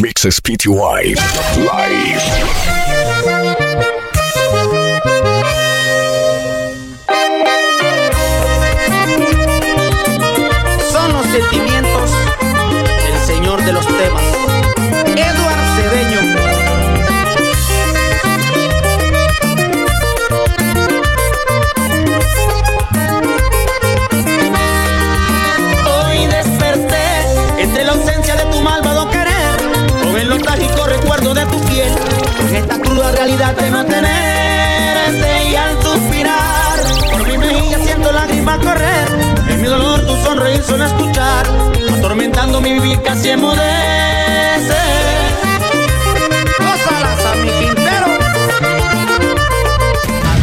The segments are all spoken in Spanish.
Mixes PTY Live. Esta cruda realidad de no tenerte y al suspirar, por mi mejilla siento lágrimas correr, en mi dolor tu sonreír suena escuchar, atormentando mi vivir casi Quintero.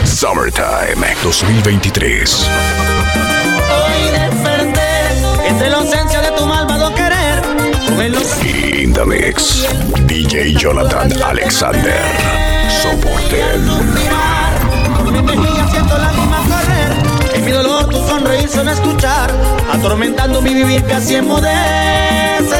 Summertime 2023. Hoy desperté entre la ausencia de tu malvado nostálgico In the mix. DJ Jonathan Alexander. Soporten. En mi dolor tu sonreír suena escuchar Atormentando mi vivir casi enmudece Ay,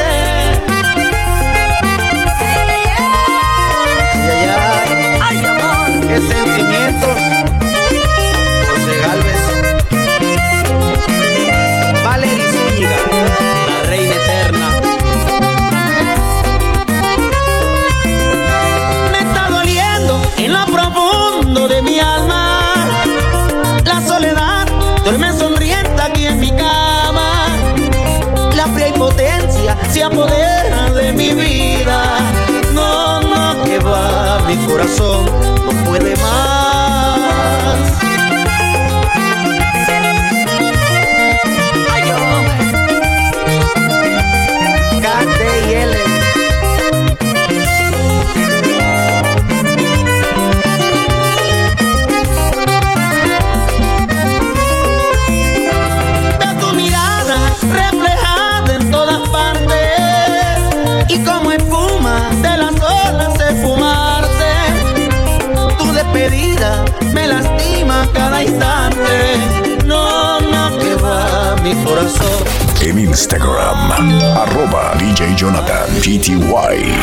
corazón. En Instagram. Arroba DJ Jonathan PTY.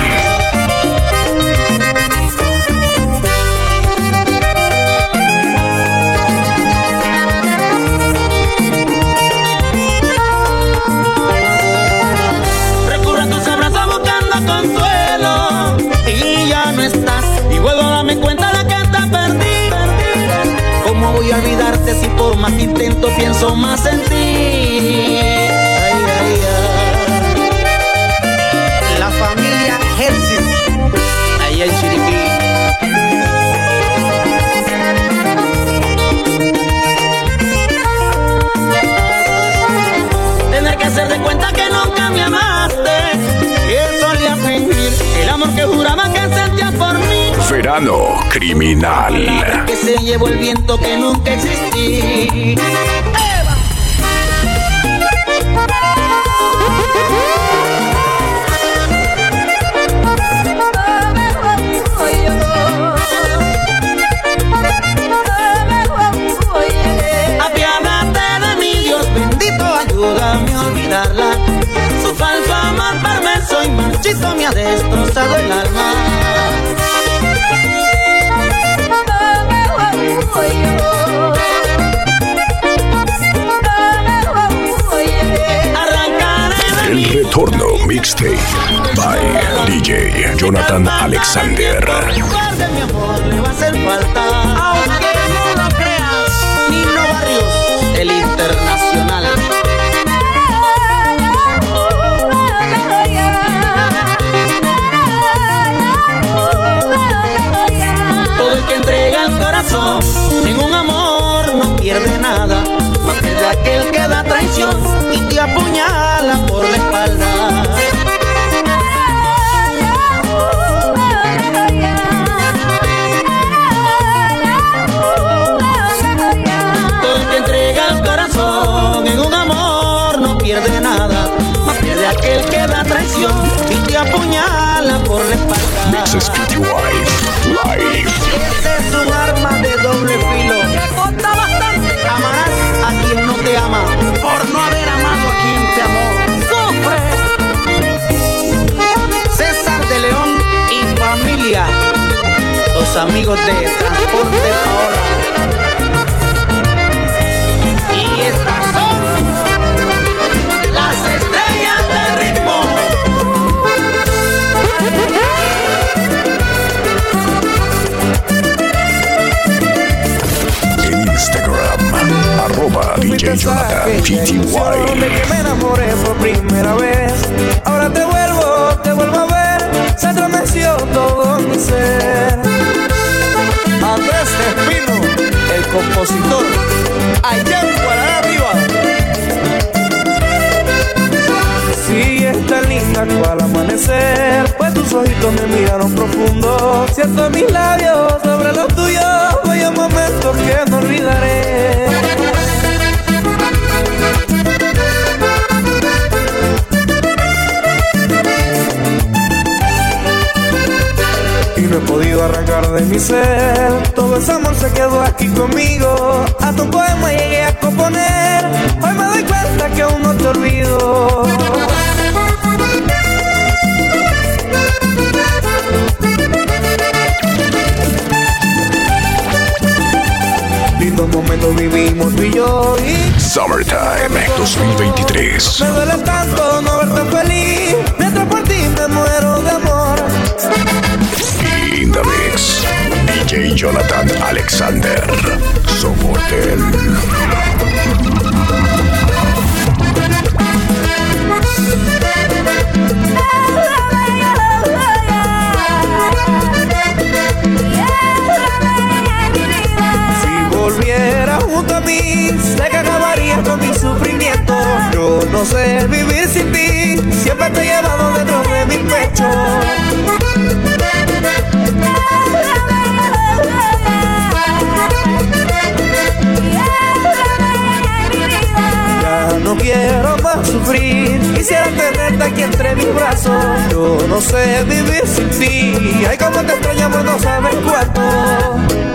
Recurro a tus abrazos buscando consuelo y ya no estás. Y vuelvo a darme cuenta de que te perdí. ¿Cómo voy a olvidarte si por más intento pienso más en ti? En Chiriquí. Tener que hacer de cuenta que nunca me amaste Que solía fingir el amor que juraba que sentías por mí Verano Criminal. Que se llevó el viento que nunca existí me ha destrozado el alma. El retorno mixtape by DJ Jonathan Alexander. Guarde mi amor, le va a hacer falta. y apuñala por la espalda. Mix Live. Live. Este es un arma de doble filo. Que corta bastante. Amarás a quien no te ama. Por no haber amado a quien te amó. Sufre. César de León y familia. Los amigos de Transporte Ahora. DJ Jonathan De que me enamoré por primera vez. Ahora te vuelvo, te vuelvo a ver. Se estremeció todo mi ser. Andrés Espino, el compositor. Allá en Guaraná arriba. Sí, es tan linda cual amanecer. Pues tus ojitos me miraron profundo. Siento mis labios sobre los tuyos. Vaya momentos que no olvidaré. No he podido arrancar de mi ser. Todo ese amor se quedó aquí conmigo. Hasta un poema llegué a componer. Hoy me doy cuenta que aún no te olvido. Lindos momentos vivimos tú y yo y Summertime 2023. me duele tanto no verte feliz. Mientras por ti me muero de amor. The mix, DJ Jonathan Alexander. Sobotel. Si volviera junto a mí, sé que acabaría con mi sufrimiento. Yo no sé vivir sin ti, siempre te he llevado dentro de mi pecho. Quiero más sufrir, quisiera tenerte aquí entre mis brazos. Yo no sé vivir sin ti, ay como te extrañamos no sabes cuánto.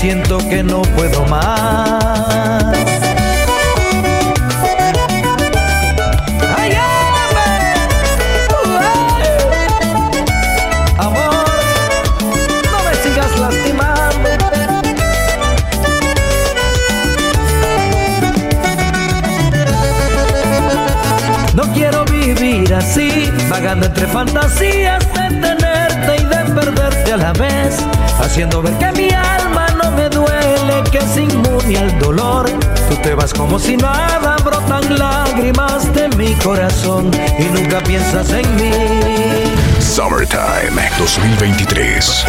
Siento que no puedo más. Corazón y nunca piensas en mí. Summertime 2023.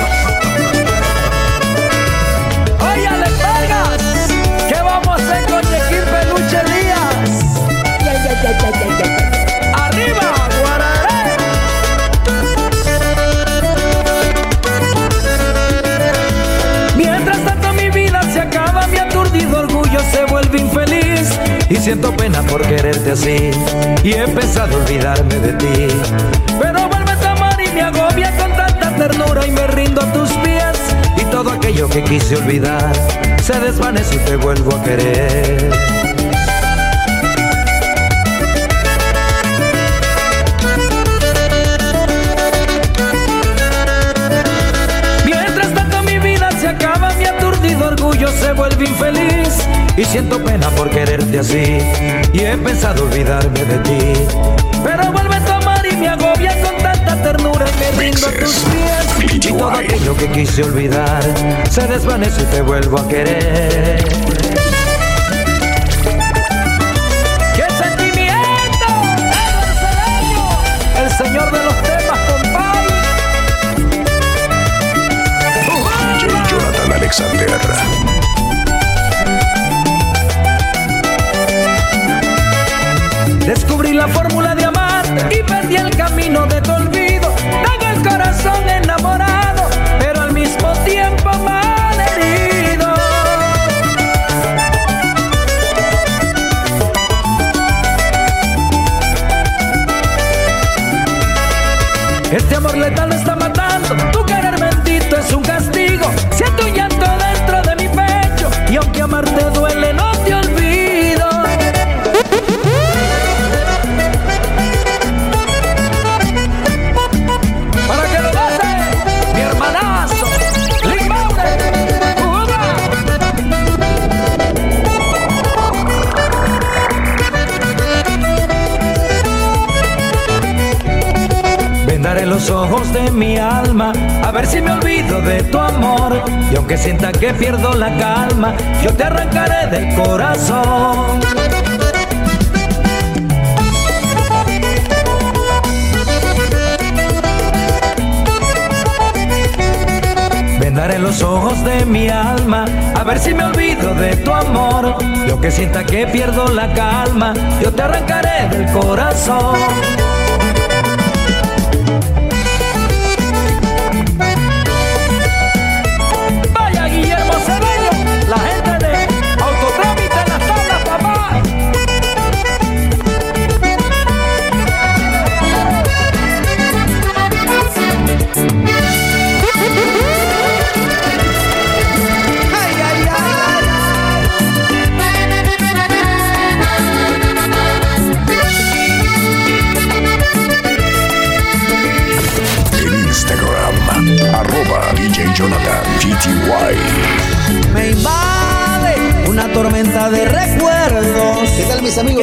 Y siento pena por quererte así y he empezado a olvidarme de ti. Pero vuelves a amar y me agobia con tanta ternura y me rindo a tus pies y todo aquello que quise olvidar se desvanece y te vuelvo a querer. Mientras tanto mi vida se acaba, mi aturdido orgullo se vuelve infeliz y siento pena por quererte así y he pensado olvidarme de ti. Pero vuelve a tomar y me agobia con tanta ternura y me rindo a tus pies y todo aquello que quise olvidar se desvanece y te vuelvo a querer. Sienta que pierdo la calma, yo te arrancaré del corazón. Vendaré los ojos de mi alma a ver si me olvido de tu amor. Y aunque sienta que pierdo la calma, yo te arrancaré del corazón.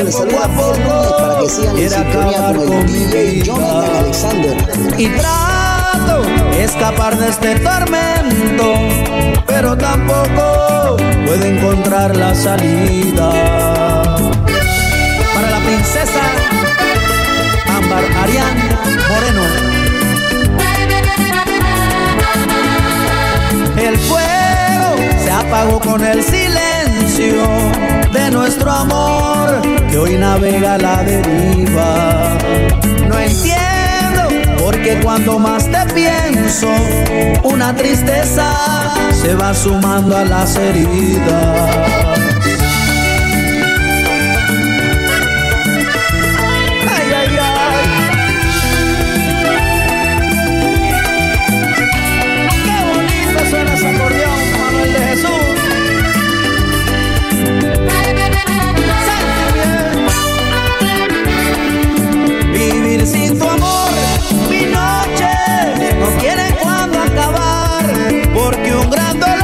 Les saluda Núñez para que sigan en sintonía con el DJ. Jonathan Alexander. y trato escapar de este tormento, pero tampoco puedo encontrar la salida. Para la princesa Ámbar Ariana Moreno. El fuego se apagó con el silencio de nuestro amor que hoy navega la deriva. No entiendo porque cuando más te pienso, una tristeza se va sumando a las heridas. Porque un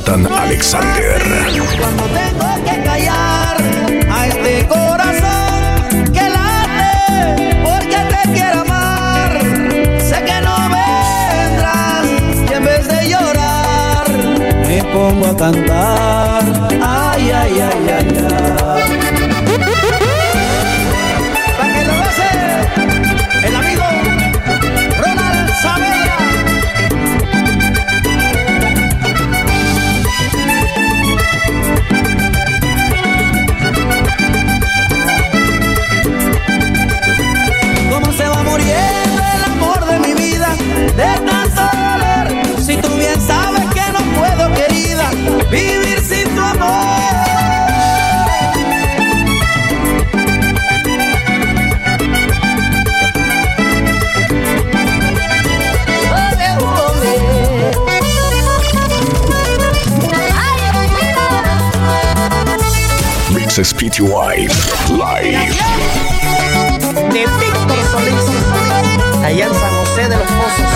Jonathan Alexander. Cuando tengo que callar a este corazón que late porque te quiero amar. Sé que no vendrás y en vez de llorar me pongo a cantar. Ay, ay, ay, ay, PTY Live. de Víctor Solís, allá en San José de los Pozos.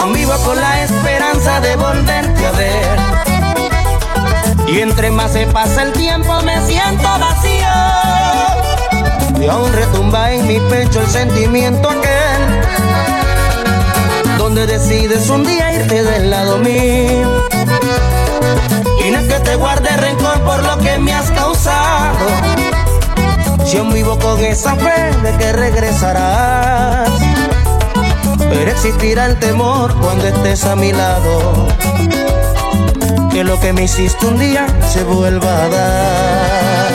Aún vivo con la esperanza de volverte a ver. Y entre más se pasa el tiempo me siento vacío. Y aún retumba en mi pecho el sentimiento aquel. Donde decides un día irte del lado mío. Y no es que te guarde rencor por lo que me has causado. Aún vivo con esa fe de que regresarás. Pero existirá el temor cuando estés a mi lado. Que lo que me hiciste un día se vuelva a dar.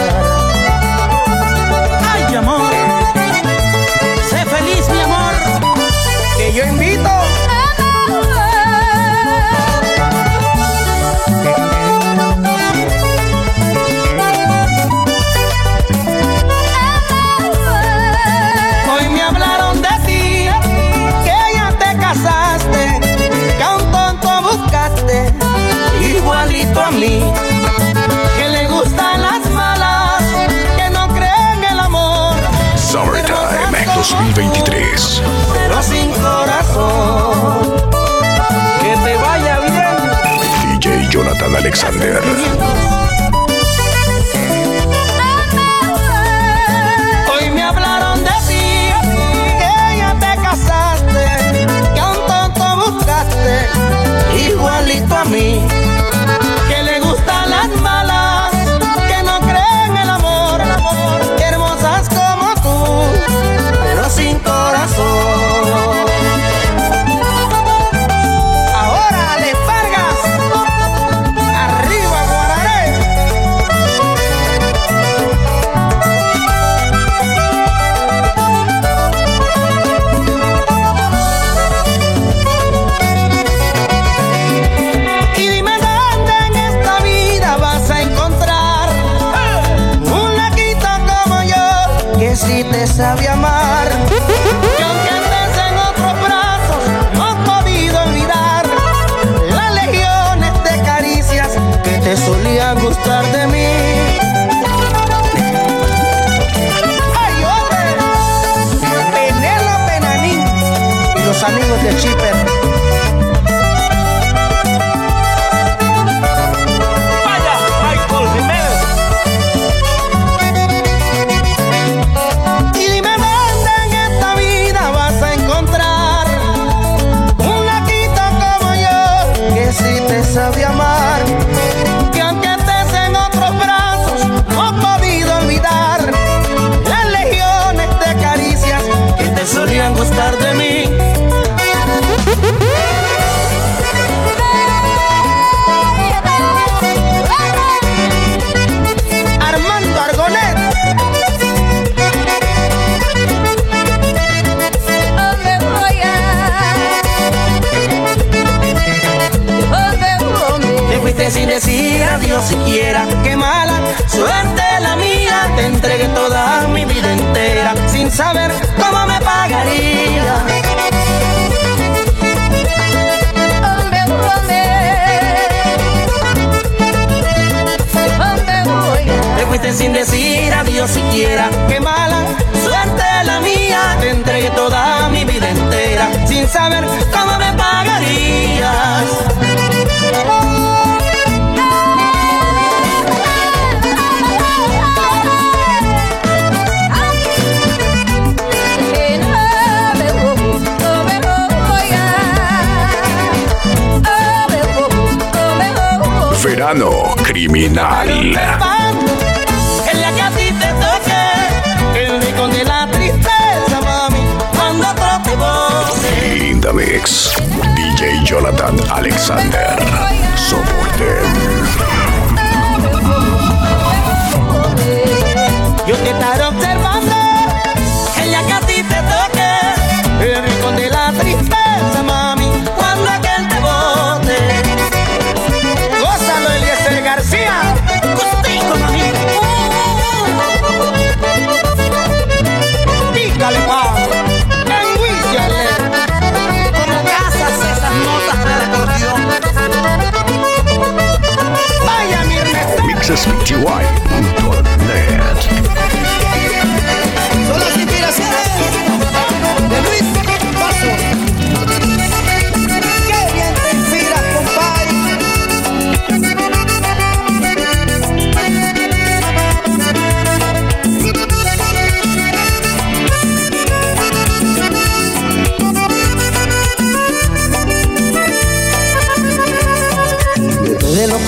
A mí, que le gustan las malas, que no creen el amor, Summertime 2023. pero sin corazón. Que te vaya bien. DJ Jonathan Alexander. Sin decir adiós siquiera. Qué mala suerte la mía. Te entregué toda mi vida entera sin saber cómo me pagarías. Verano Criminal. DJ Jonathan Alexander. Soporten. Yo te estaré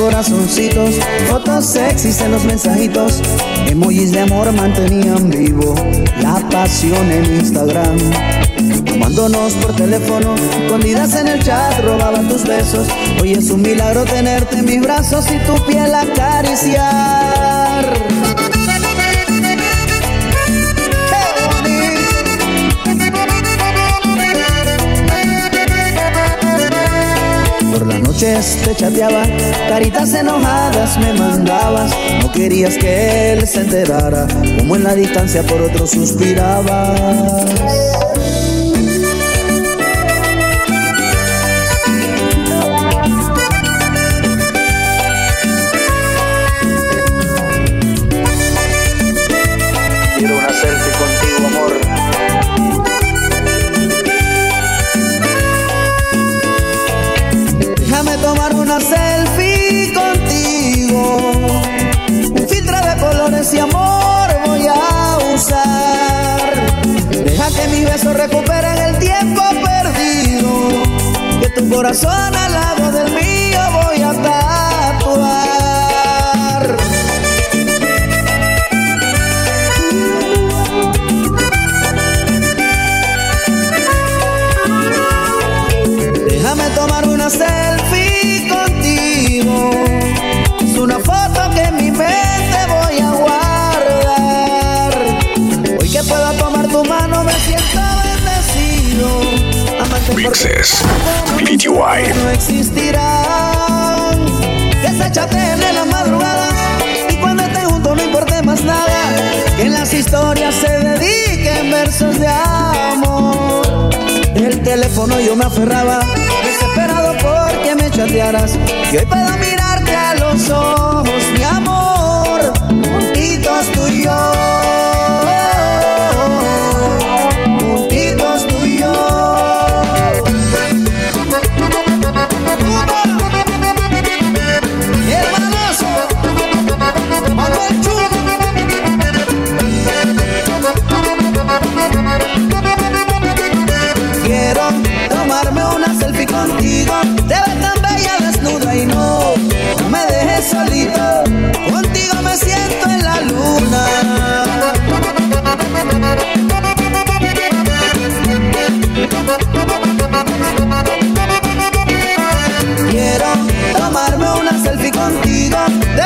corazoncitos, fotos sexys en los mensajitos, emojis de amor mantenían vivo la pasión en Instagram. Tomándonos por teléfono, escondidas en el chat, robaban tus besos. Hoy es un milagro tenerte en mis brazos y tu piel acariciar. noches te chateaba, caritas enojadas me mandabas, no querías que él se enterara, como en la distancia por otro suspirabas. corazón a la No existirán. Desáchate de la madrugada. Y cuando te junto no importe más nada. Que en las historias se dediquen versos de amor. El teléfono yo me aferraba. Desesperado porque me chatearas. Y hoy puedo mirarte a los ojos vida.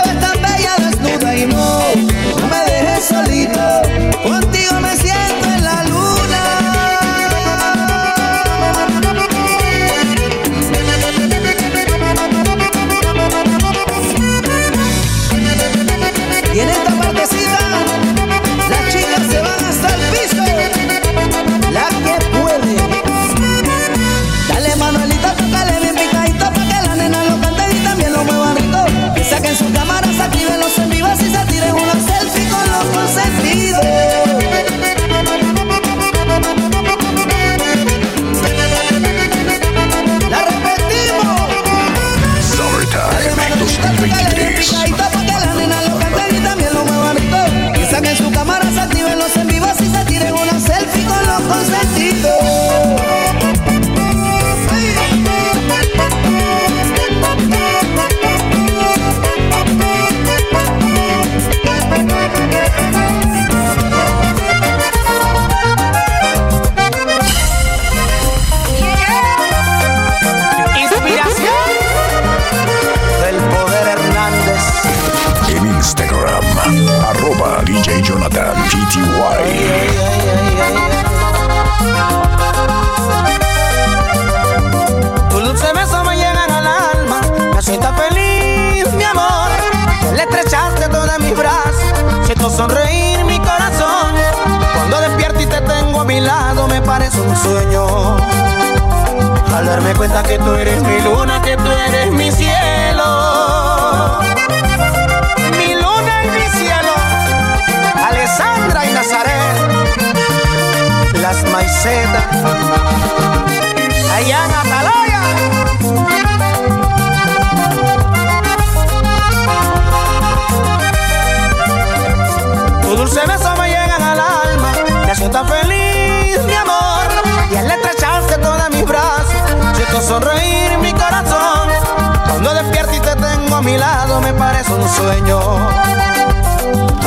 Sueño.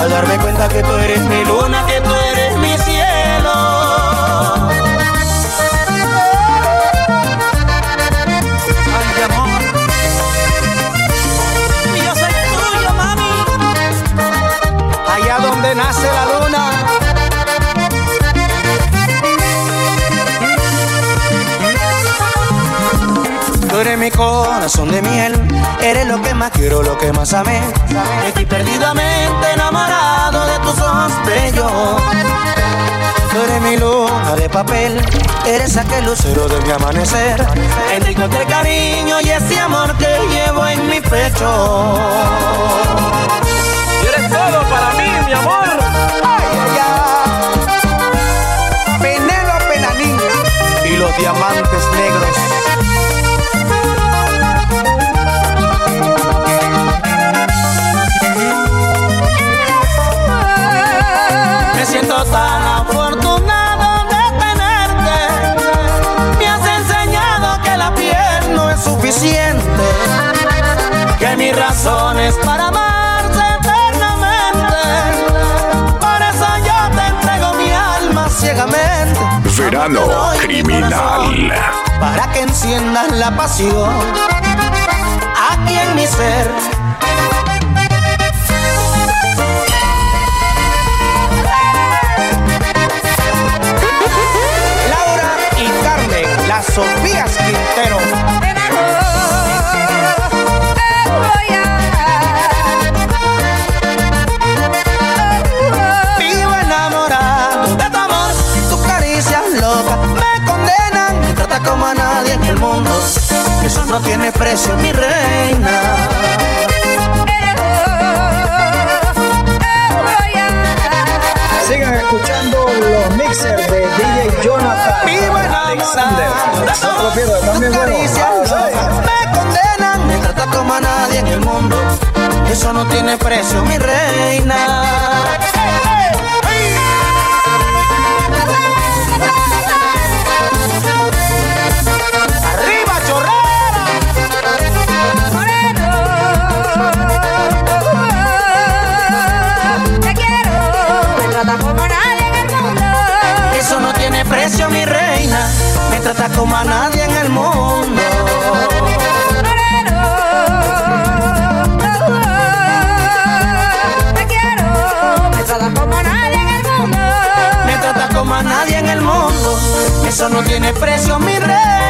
Al darme cuenta que tú eres mi luna, que tú eres mi cielo. Mi corazón de miel, eres lo que más quiero, lo que más amé. Estoy perdidamente enamorado de tus ojos bellos. Tú eres mi luna de papel, eres aquel lucero de mi amanecer. Enrico cariño y ese amor que llevo en mi pecho. Y eres todo para mí, mi amor. Ay, ay, ay. Nanín y los diamantes negros. Criminal. Para que enciendas la pasión aquí en mi ser. Como a nadie en el mundo. Te quiero, me trata como nadie en el mundo. Me trata como a nadie en el mundo. Eso no tiene precio, mi reina.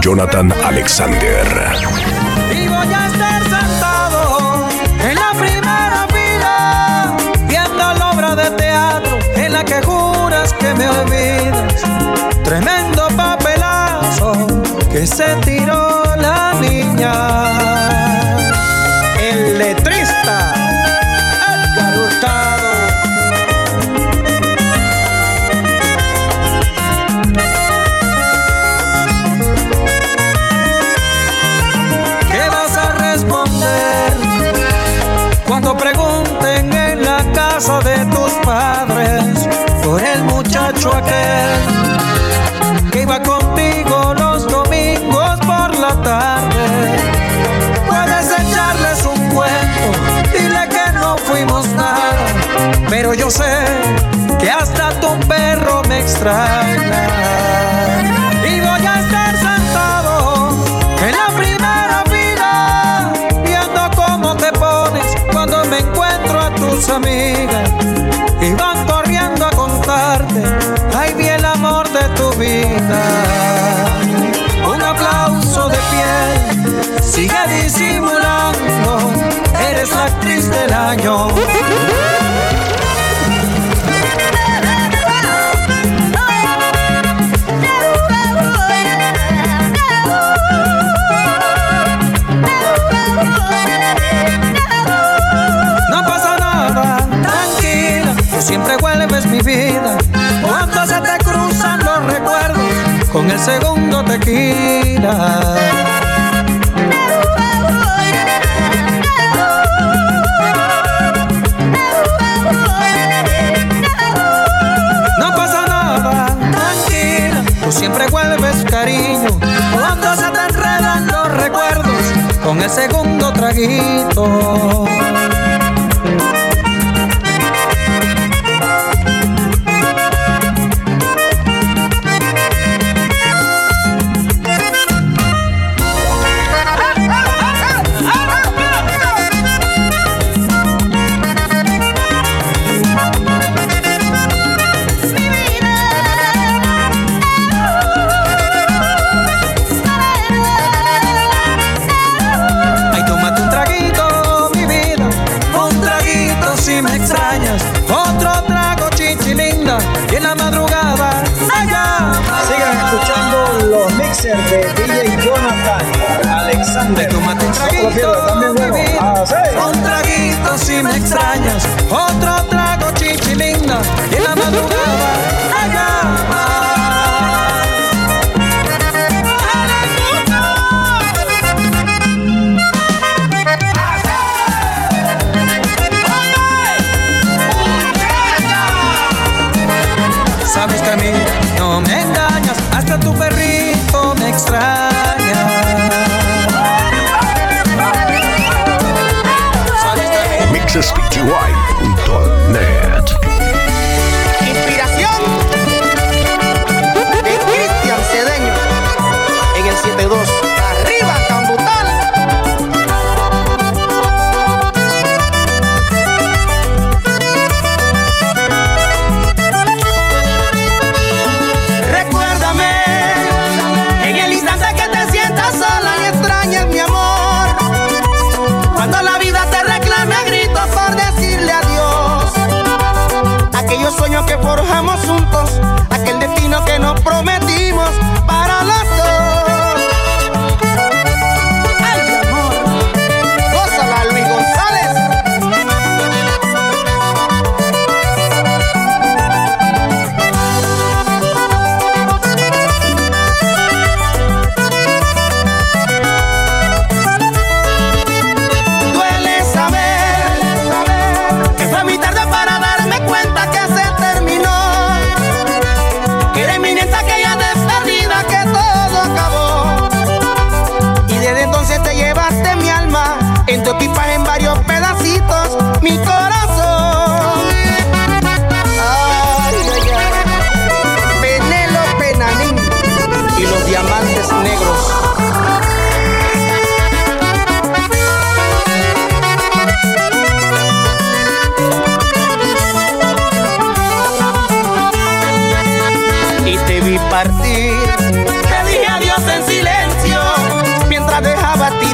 Jonathan Alexander. Y voy a estar sentado en la primera fila, viendo la obra de teatro en la que juras que me olvidas. Tremendo papelazo que se tiró la niña. padres por el muchacho aquel que iba contigo los domingos por la tarde. Puedes echarles un cuento, dile que no fuimos nada, pero yo sé que hasta tu perro me extraña. actriz del año. No pasa nada, tranquila, tú siempre vuelves mi vida. Cuando se te cruzan los recuerdos con el segundo tequila. poquito Quiero también Un traguito si me extrañas,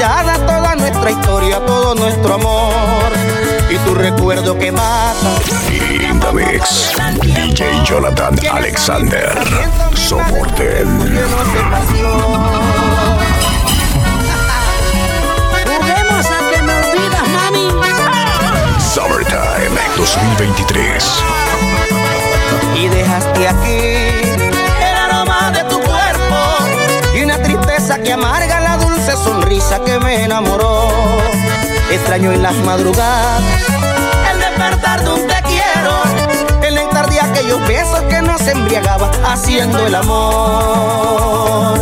mirada toda nuestra historia, todo nuestro amor y tu recuerdo que mata. Linda Mix, DJ Jonathan Alexander, soporten. Juguemos a que me olvidas, mami. Summertime 2023. Y dejaste aquí que amarga la dulce sonrisa que me enamoró. Extraño en las madrugadas el despertar de un te quiero, el entrar de aquellos besos que nos embriagaba haciendo el amor.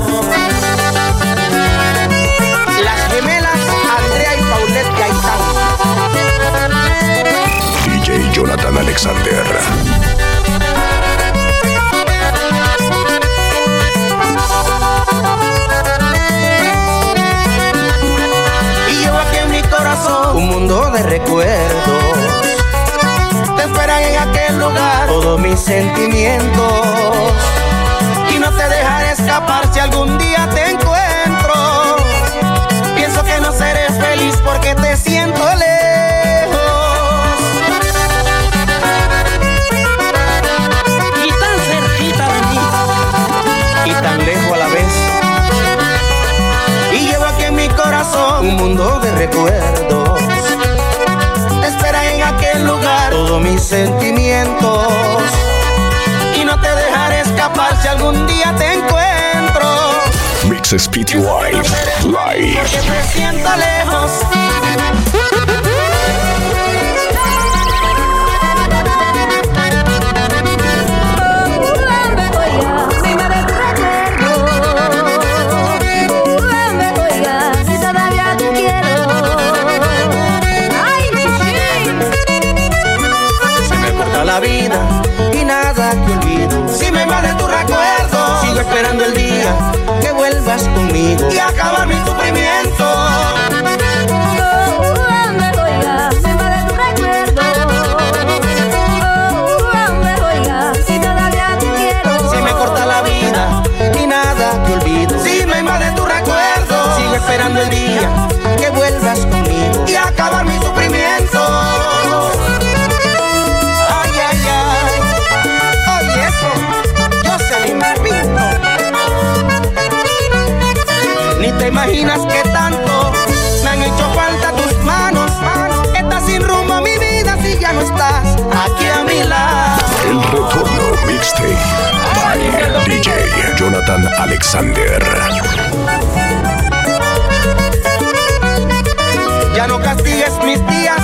Las gemelas Andrea y Paulette Gaitán. DJ Jonathan Alexander. de recuerdos. Te esperan en aquel lugar todos mis sentimientos sentimientos y no te dejaré escapar si algún día te encuentro. Mixes PTY Live. Que. esperando el día que vuelvas conmigo y acabar mi sufrimiento. Este, mixtape by DJ Jonathan Alexander. Ya no castigues mis días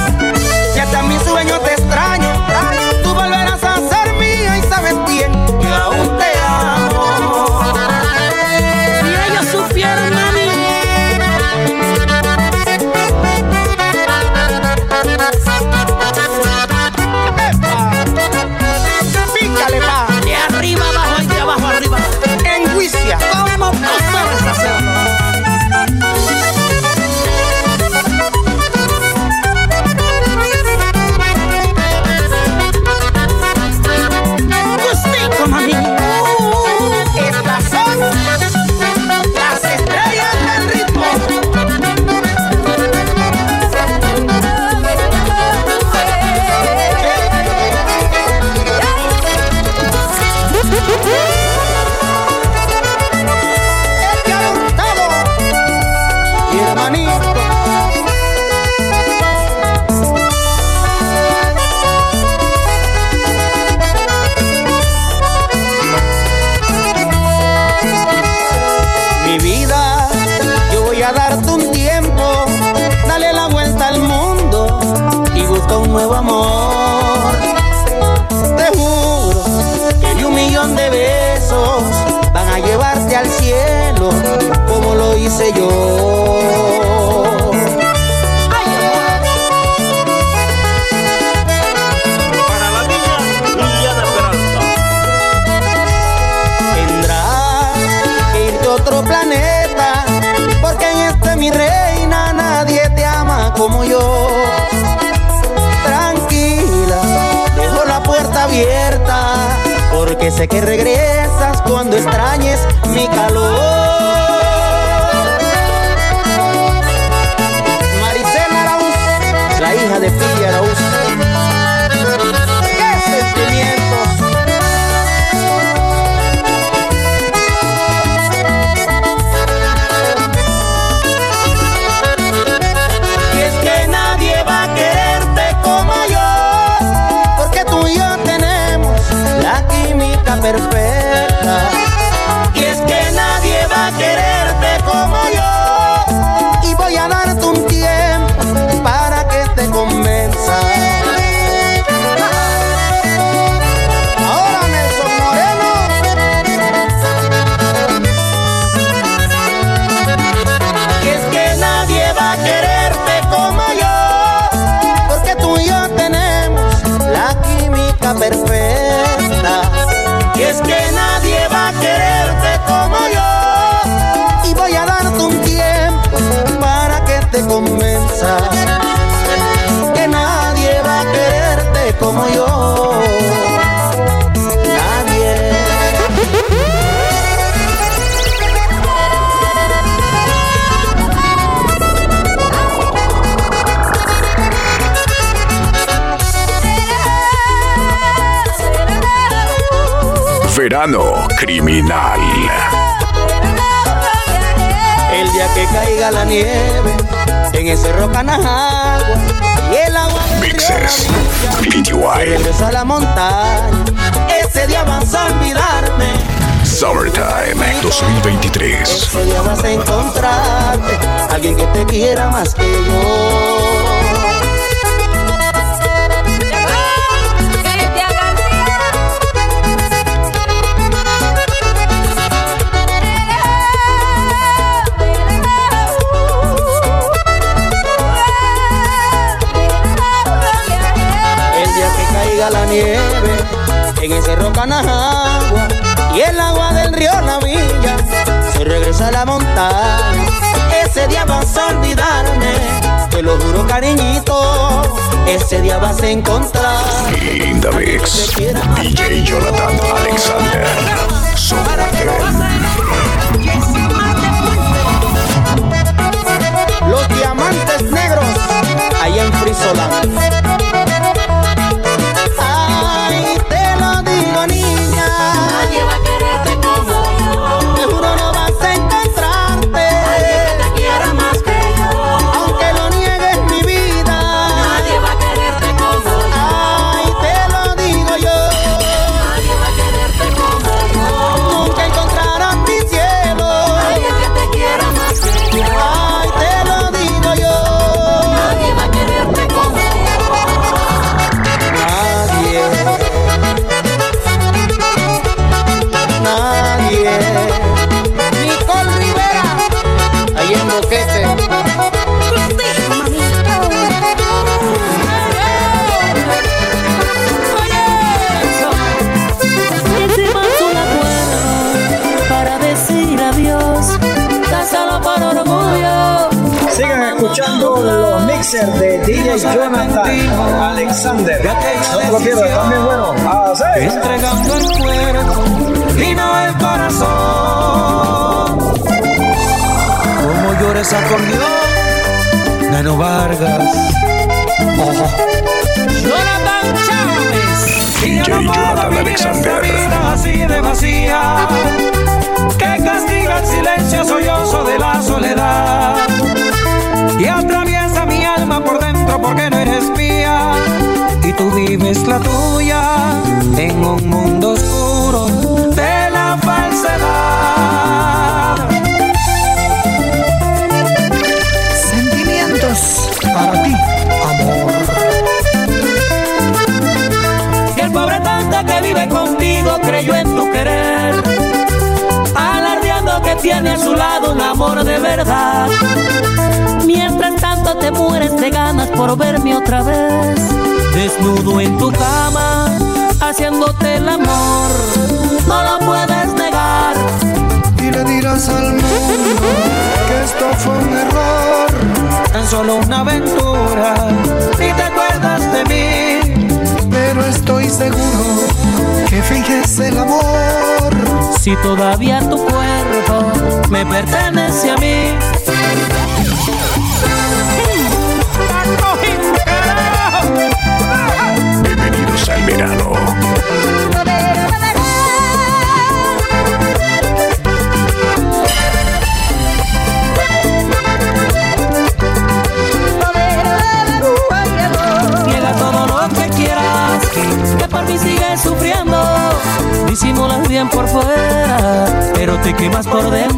sé que regresas cuando extrañes mi calor. me to spend Verano criminal. El día que caiga la nieve en ese Rocanajagua y el agua río Mixes. PTY. regresa a la montaña. Ese día vas a olvidarme. Summertime 2023. Ese día vas a encontrarte alguien que te quiera más que yo. Y el agua del río Navilla se regresa a la montaña. Ese día vas a olvidarme, te lo juro cariñito. Ese día vas a encontrar. In the mix. DJ Jonathan Alexander. Los diamantes negros allá en Frisoland. Mixers de DJ Jonathan Alexander. No te lo pierdas, también bueno. Ah, sí. entregando el cuerpo y no el corazón. Como llora ese acordeón, Nano Vargas. Ojo. Jonathan Chávez. DJ no puedo Jonathan vivir esta Alexander. vida así de vacía. Que castiga el silencio sollozo de la soledad. Y atraviesa mi por dentro porque no eres mía. Y tú vives la tuya en un mundo oscuro de la falsedad. Tiene a su lado un amor de verdad. Mientras tanto te mueres de ganas por verme otra vez. Desnudo en tu cama, haciéndote el amor. No lo puedes negar. Y le dirás al mundo que esto fue un error. Tan solo una aventura. Ni te acuerdas de mí. Pero estoy seguro que finges el amor. Si todavía tu cuerpo Me pertenece a mí. Bienvenidos al verano. Por fuera. pero te quemas por dentro.